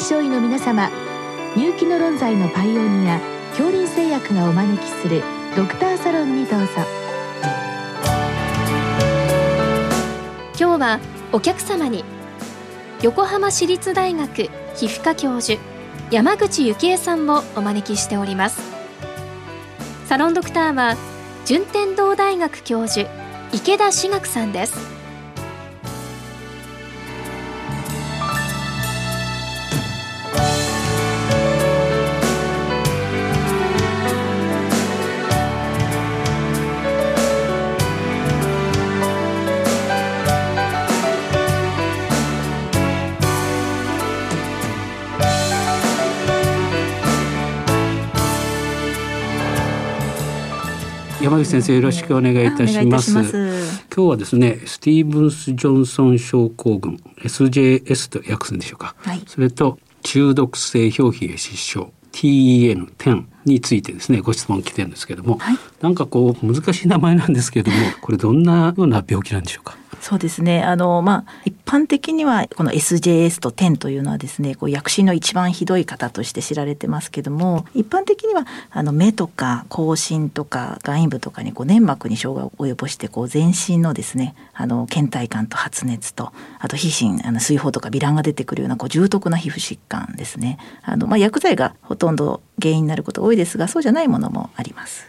臨床医の皆様入気の論剤のパイオニア恐林製薬がお招きするドクターサロンにどうぞ今日はお客様に横浜市立大学皮膚科教授山口幸恵さんをお招きしておりますサロンドクターは順天堂大学教授池田志学さんです山口先生よろしくお願いいたします。今日はですねスティーブンス・ジョンソン症候群 SJS と訳すんでしょうか、はい、それと中毒性表皮壊死症 TEN10 についてですねご質問来てるんですけども、はい、なんかこう難しい名前なんですけれども これどんなような病気なんでしょうか？そうですね。あの、まあ、一般的には、この SJS と10というのはですね、こう、薬師の一番ひどい方として知られてますけども、一般的には、あの、目とか、口唇とか、眼部とかに、こう、粘膜に障害を及ぼして、こう、全身のですね、あの、倦怠感と発熱と、あと、皮疹、あの、水泡とか、糜爛が出てくるような、こう、重篤な皮膚疾患ですね。あの、まあ、薬剤がほとんど原因になること多いですが、そうじゃないものもあります。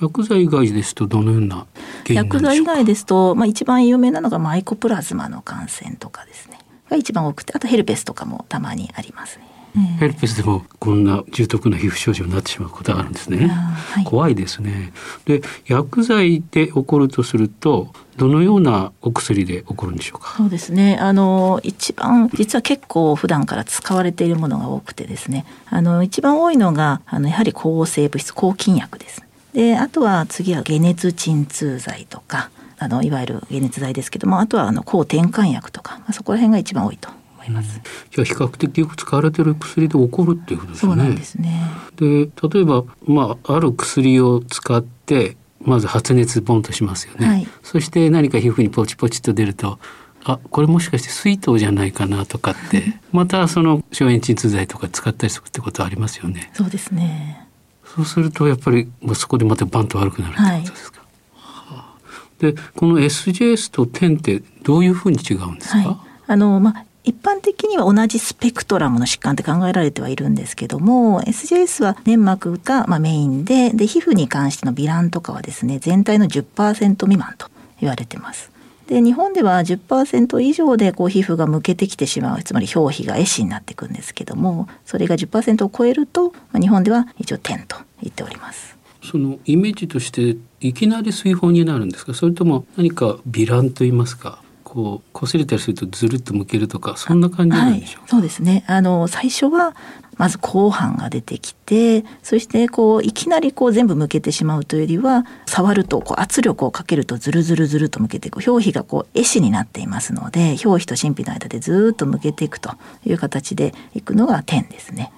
薬剤以外ですとどのような薬剤以外ですと、まあ、一番有名なのがマイコプラズマの感染とかですねが一番多くてあとヘルペスとかもたまにありますね。ヘルペスでもこんな重篤な皮膚症状になってしまうことがあるんですね。はい、怖いですね。で薬剤で起こるとするとどのようなお薬で起こるんでしょうか？そうですね。あの一番実は結構普段から使われているものが多くてですね。あの一番多いのがあのやはり抗生物質抗菌薬です。であとは次は解熱鎮痛剤とかあのいわゆる解熱剤ですけどもあとはあの抗転換薬とか、まあ、そこら辺が一番多いと思います。じゃあ比較的よく使われてる薬で起こるっていうことですね。そうなんですね。で例えばまあある薬を使ってまず発熱ボンとしますよね。はい、そして何か皮膚にポチポチと出ると。あこれもしかして水筒じゃないかなとかってまたその消炎鎮痛剤とか使ったりするってことありますよね。そうですね。そうするとやっぱりそこでまたバンと悪くなるってことですか？はい、でこの SJS と10ってどういうふうに違うんですか、はい、あのまあ一般的には同じスペクトラムの疾患って考えられてはいるんですけども SJS は粘膜がまあメインでで皮膚に関してのヴィランとかはですね全体の10%未満と言われてます。で日本では10%以上でこう皮膚がむけてきてしまうつまり表皮が壊死になっていくんですけどもそれが10%を超えると、まあ、日本では一応点と言っております。そのイメージとしていきなり水泡になるんですか？それとも何かヴィランと言いますか？こう擦れたりするとずるっとむけるとかそんな感じなんでしょう、はい、そうですね。あの最初はまず後半が出てきてそしてこういきなりこう全部向けてしまうというよりは触るとこう圧力をかけるとずるずるずると向けていく。表皮がこう壊死になっていますので表皮と真皮の間でずっと向けていくという形でいくのが点ですね。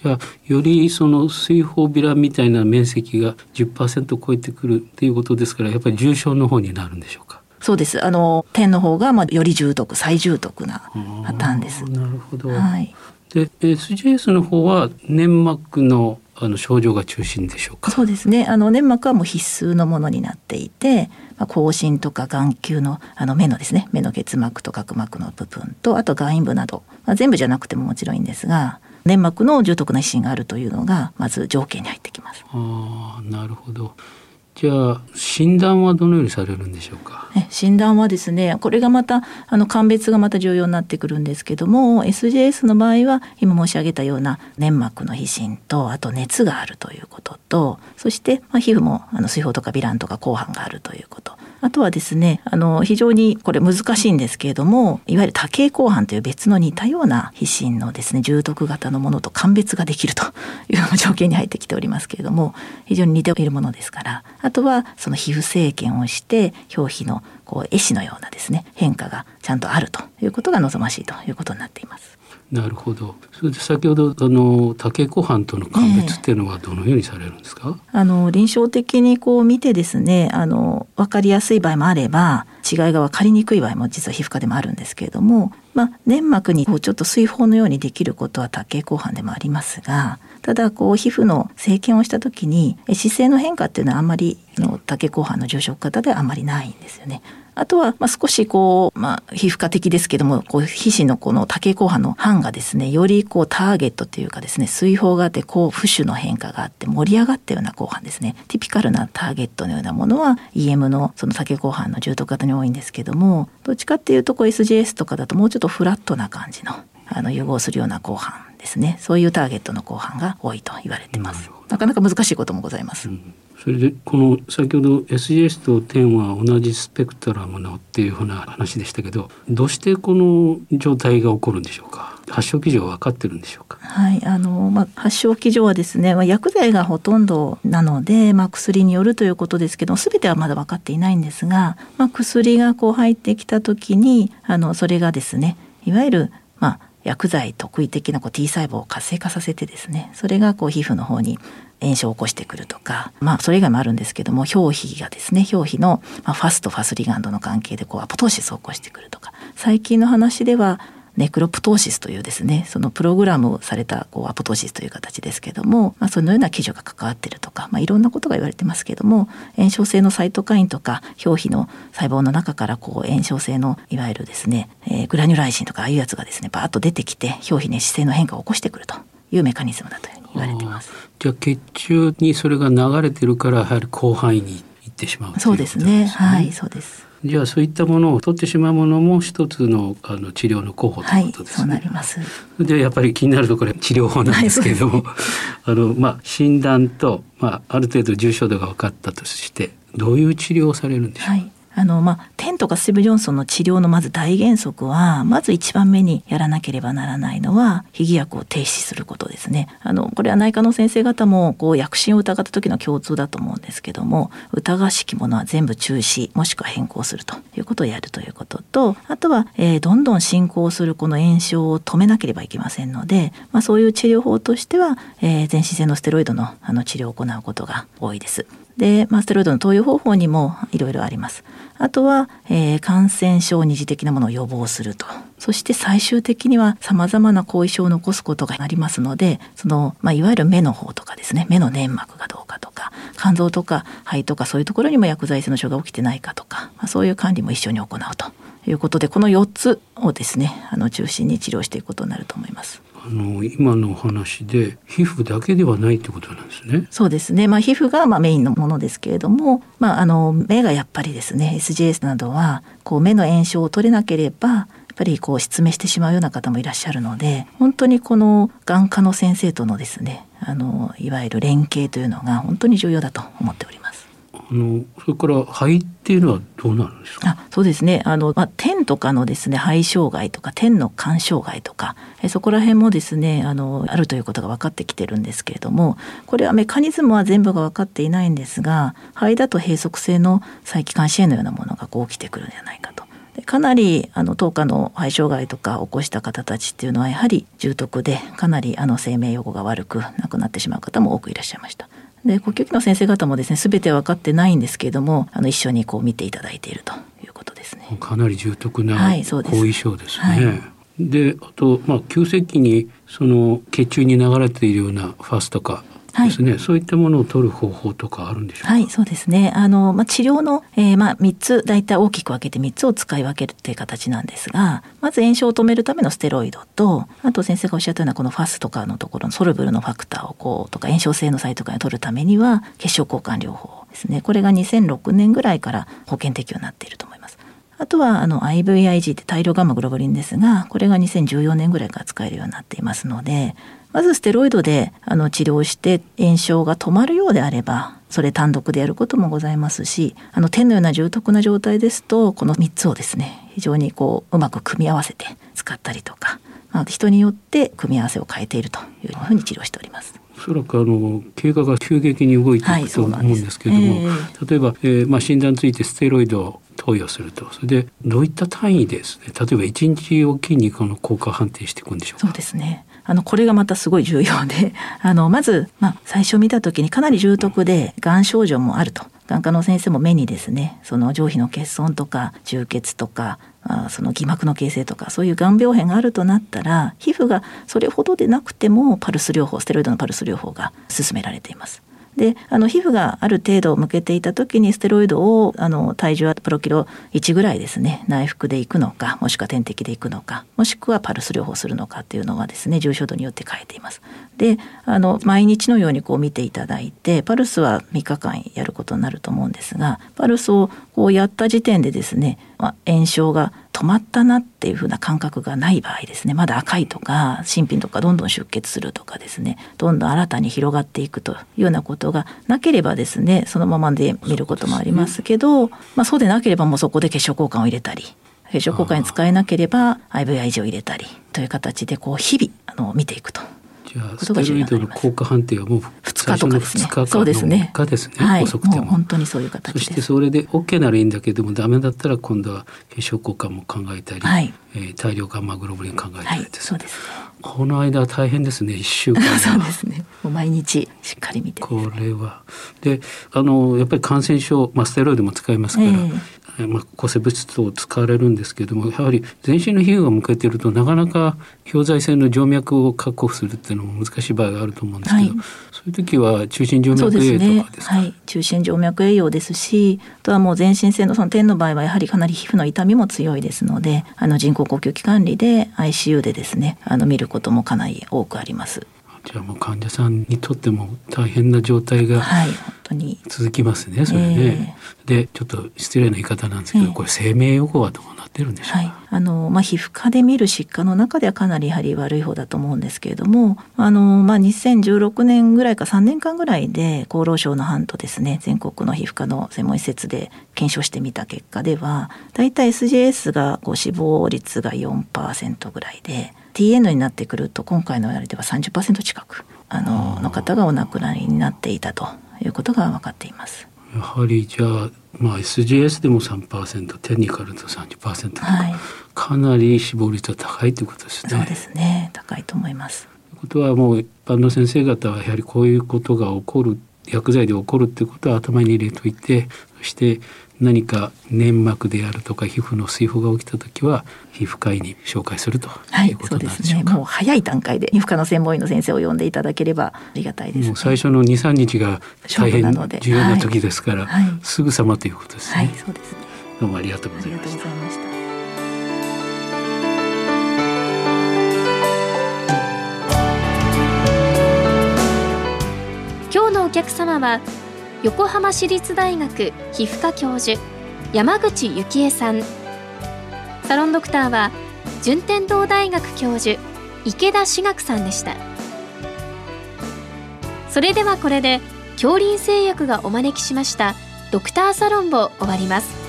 じゃあよりその水泡ビラみたいな面積が10%超えてくるっていうことですからやっぱり重症の方になるんでしょうか？そうです。あの点の方がまあより重篤、最重篤なパターンです。なるほど。はい。で SJS の方は粘膜のあの症状が中心でしょうか？そうですねあの粘膜はもう必須のものになっていて、まあ、口唇とか眼球のあの目のですね目の結膜と角膜の部分とあと眼部など、まあ、全部じゃなくてももちろんいいんですが粘膜の重篤な皮疹があるというのがまず条件に入ってきます。あなるほどじゃあ診断はどのようにされるんでしょうか？診断はですねこれがまたあの鑑別がまた重要になってくるんですけども SJS の場合は今申し上げたような粘膜の皮疹とあと熱があるということとそして、まあ、皮膚もあの水泡とかヴィランとか黄斑があるということ。あとはですねあの非常にこれ難しいんですけれどもいわゆる多形後半という別の似たような皮疹のですね重篤型のものと鑑別ができると いう条件に入ってきておりますけれども非常に似ているものですからあとはその皮膚生検をして表皮のこう壊死のようなですね変化がちゃんとあるということが望ましいということになっています。なるほど。それで先ほどあの多形湖畔との鑑別っていうのはどのようにされるんですか？えー、あの臨床的にこう見てですね、あの分かりやすい場合もあれば、違いが分かりにくい場合も実は皮膚科でもあるんですけれども、まあ粘膜にこうちょっと水泡のようにできることは多形湖畔でもありますが、ただこう皮膚の生検をした時に姿勢の変化っていうのはあんまりの多形後半の重症方ではあんまりないんですよね。あとは、まあ、少しこう、まあ、皮膚科的ですけども、こう、皮脂のこの多形後半の斑がですね、よりこう、ターゲットというかですね、水泡があって、こう、浮腫の変化があって、盛り上がったような後半ですね。ティピカルなターゲットのようなものは、EM のその多形後半の重篤型に多いんですけども、どっちかっていうと、こう、SGS とかだともうちょっとフラットな感じの、あの、融合するような後半ですね。そういうターゲットの後半が多いと言われてます。なかなか難しいこともございます。うんそれでこの先ほど SGS と10は同じスペクトラムのっていうふうな話でしたけどどうしてこの状態が起こるんでしょうか？発症基準は分かってるんでしょうか？はいあの、まあ、発症基準はですね、まあ、薬剤がほとんどなので、まあ、薬によるということですけど全てはまだ分かっていないんですが、まあ、薬がこう入ってきた時にあのそれがですねいわゆるまあ薬剤特異的なこう T 細胞を活性化させてですねそれがこう皮膚の方に炎症を起こしてくるとかまあそれ以外もあるんですけども表皮がですね表皮の、ま、ファスとファスリガンドの関係でこうアポトーシスを起こしてくるとか最近の話ではネクロプトーシスというですねそのプログラムされたこうアポトーシスという形ですけども、まあ、そのような基準が関わってるとか、まあ、いろんなことが言われてますけども炎症性のサイトカインとか表皮の細胞の中からこう炎症性のいわゆるですね、えー、グラニュライシンとかああいうやつがですねバーッと出てきて表皮に姿勢の変化を起こしてくるというメカニズムだという言われています。じゃあ血中にそれが流れてるからやはり広範囲に行ってしまう、ね、そうですねはいそうですじゃあそういったものを取ってしまうものも一つのあの治療の候補ということですね。はい、そうなります。でやっぱり気になるところ治療法なんですけれども、はい、あのまあ診断とまあある程度重症度が分かったとしてどういう治療をされるんでしょうか？はいあの、まあ、テンとかスティーブ・ジョンソンの治療のまず大原則は、まず一番目にやらなければならないのは、被疑薬を停止することですね。あの、これは内科の先生方も、こう、薬品を疑った時の共通だと思うんですけども、疑わしきものは全部中止、もしくは変更するということをやるということと、あとは、えー、どんどん進行するこの炎症を止めなければいけませんので、まあ、そういう治療法としては、えー、全身性のステロイドのあの治療を行うことが多いです。で、まあ、ステロイドの投与方法にもいろいろあります。あとは、えー、感染症二次的なものを予防すると。そして最終的には様々な後遺症を残すことがありますので、その、まあ、いわゆる目の方とかですね、目の粘膜がどうかとか、肝臓とか肺とかそういうところにも薬剤性の症が起きてないかとか、まあ、そういう管理も一緒に行うということで、この4つをですね、あの中心に治療していくことになると思います。あの今の話で皮膚だけではないってことなんですね。そうですね。まあ皮膚がまあメインのものですけれども、まああの目がやっぱりですね、SGS などはこう目の炎症を取れなければやっぱりこう失明してしまうような方もいらっしゃるので本当にこの眼科の先生とのですねあのいわゆる連携というのが本当に重要だと思っております。あのそれから肺っていうのはどうなるんですか？あそうですねあの、まあ、点とかのですね肺障害とか点の肝障害とかえそこら辺もですねあのあるということが分かってきてるんですけれどもこれはメカニズムは全部が分かっていないんですが肺だと閉塞性の細気管支炎のようなものがこう起きてくるんじゃないかと。かなりあの当下の肺障害とか起こした方たちっていうのはやはり重篤でかなりあの生命予後が悪く亡くなってしまう方も多くいらっしゃいました。で呼吸器の先生方もですね全て分かってないんですけれどもあの一緒にこう見ていただいているということですね。かなり重篤な後遺症ですね。はい、はいであと、まあ、急性期にその血中に流れているようなファスとかですね、はい、そういったものを取る方法とかあるんでしょうか？はいそうですね。あの、まあ、治療の、えーまあ、3つ大体大きく分けて3つを使い分けるっていう形なんですがまず炎症を止めるためのステロイドとあと先生がおっしゃったようなこのファスとかのところのソルブルのファクターをこうとか炎症性のサイトカインを取るためには血小交換療法ですね。これが2006年ぐらいから保険適用になっていると思います。あとはあの IVIG って大量ガンマグロブリンですがこれが2014年ぐらいから使えるようになっていますのでまずステロイドであの治療して炎症が止まるようであればそれ単独でやることもございますしあの天のような重篤な状態ですとこの3つをですね非常にこううまく組み合わせて使ったりとか、まあ、人によって組み合わせを変えているというふうに治療しております。おそらくあの経過が急激に動いていくと思うんですけれども、はいえー、例えば、えーまあ、診断ついてステロイド投与すると。それでどういった単位ですね例えば1日おきにこの効果判定していくんでしょうか？そうですねあのこれがまたすごい重要で あのまず、まあ、最初見た時にかなり重篤でがん症状もあると眼科の先生も目にですねその上皮の欠損とか充血とかあその偽膜の形成とかそういうがん病変があるとなったら皮膚がそれほどでなくてもパルス療法ステロイドのパルス療法が勧められています。であの皮膚がある程度向けていた時にステロイドをあの体重はプロキロ1ぐらいですね内服でいくのかもしくは点滴でいくのかもしくはパルス療法するのかっていうのはですね重症度によって変えています。であの毎日のようにこう見ていただいてパルスは3日間やることになると思うんですがパルスをこうやった時点でですね、まあ、炎症が止まったなっていうふうな感覚がない場合ですねまだ赤いとか新品とかどんどん出血するとかですねどんどん新たに広がっていくというようなことがなければですねそのままで見ることもありますけどそう、ね,、まあ、そうでなければもうそこで血小交換を入れたり血小交換に使えなければ IVI 錠を入れたりという形でこう日々あの見ていくと。じゃあステロイドの効果判定はもう2日とかですね。そうですね。日ですね。はい、遅くても。本当にそういう形そしてそれで OK ならいいんだけどもダメだったら今度は血小交換も考えたり、はい、えー、大量ガンマグロブリン考えたりです、そうです、ね、この間大変ですね。1週間 そうですね。もう毎日しっかり見て、これは。であのやっぱり感染症、まあ、ステロイドも使いますから、えーまあ、抗生物質を使われるんですけどもやはり全身の皮膚が向けているとなかなか表剤性の静脈を確保するっていうのも難しい場合があると思うんですけど、はい、そういう時は中心静脈栄養とかですか、ね、はい、中心静脈栄養ですしあとはもう全身性のその点の場合はやはりかなり皮膚の痛みも強いですのであの人工呼吸器管理で ICU でですねあの見ることもかなり多くあります。じゃあもう患者さんにとっても大変な状態が続きますね、はい、それね。えー、でちょっと失礼な言い方なんですけど、えー、これ生命予後はどうなってるんでしょうか、はい、あのまあ、皮膚科で見る疾患の中ではかなりやはり悪い方だと思うんですけれどもあの、まあ、2016年ぐらいか3年間ぐらいで厚労省の班とですね全国の皮膚科の専門施設で検証してみた結果ではだいたい SJS がこう死亡率が4%ぐらいで TN になってくると今回のあれでは30%近くあのの方がお亡くなりになっていたということが分かっています。やはりじゃあ、まあ、SGS でも3%テニカルと30%とか、はい、かなり死亡率は高いということですね。そうですね高いと思います。ということはもう一般の先生方はやはりこういうことが起こる薬剤で起こるっていうことは頭に入れといてそして何か粘膜であるとか皮膚の水疱が起きた時は皮膚科医に紹介するということなんでしょうか、はい、もう早い段階で皮膚科の専門医の先生を呼んでいただければありがたいです、ね、最初の2、3日が大変重要な時ですから、はい、すぐさまということですね、はい、そうですね。どうもありがとうございましたのお客様は横浜市立大学皮膚科教授山口幸恵さん。サロンドクターは順天堂大学教授池田志学さんでした。それではこれで恐林製薬がお招きしましたドクターサロンを終わります。